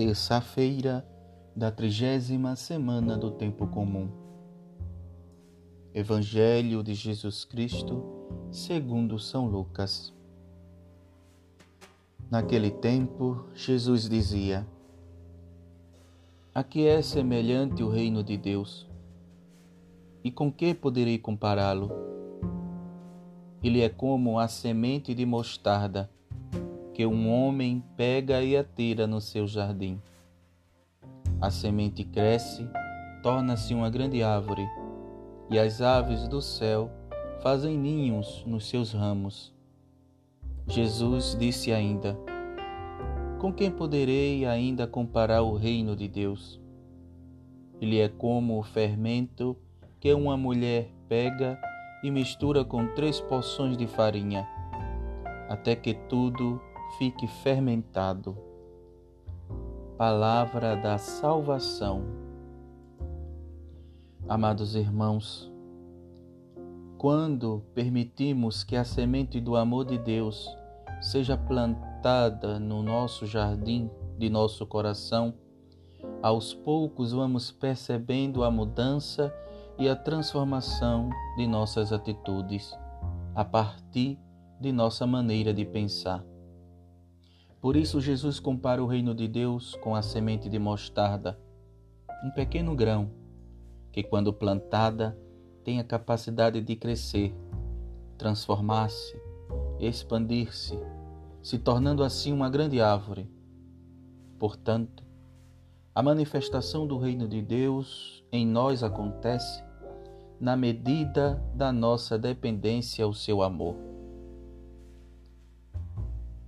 terça-feira da trigésima semana do tempo comum. Evangelho de Jesus Cristo, segundo São Lucas. Naquele tempo, Jesus dizia: A que é semelhante o reino de Deus? E com que poderei compará-lo? Ele é como a semente de mostarda que um homem pega e atira no seu jardim. A semente cresce, torna-se uma grande árvore, e as aves do céu fazem ninhos nos seus ramos. Jesus disse ainda: Com quem poderei ainda comparar o reino de Deus? Ele é como o fermento que uma mulher pega e mistura com três porções de farinha, até que tudo fique fermentado. Palavra da salvação. Amados irmãos, quando permitimos que a semente do amor de Deus seja plantada no nosso jardim de nosso coração, aos poucos vamos percebendo a mudança e a transformação de nossas atitudes a partir de nossa maneira de pensar. Por isso, Jesus compara o reino de Deus com a semente de mostarda, um pequeno grão que, quando plantada, tem a capacidade de crescer, transformar-se, expandir-se, se tornando assim uma grande árvore. Portanto, a manifestação do reino de Deus em nós acontece na medida da nossa dependência ao seu amor.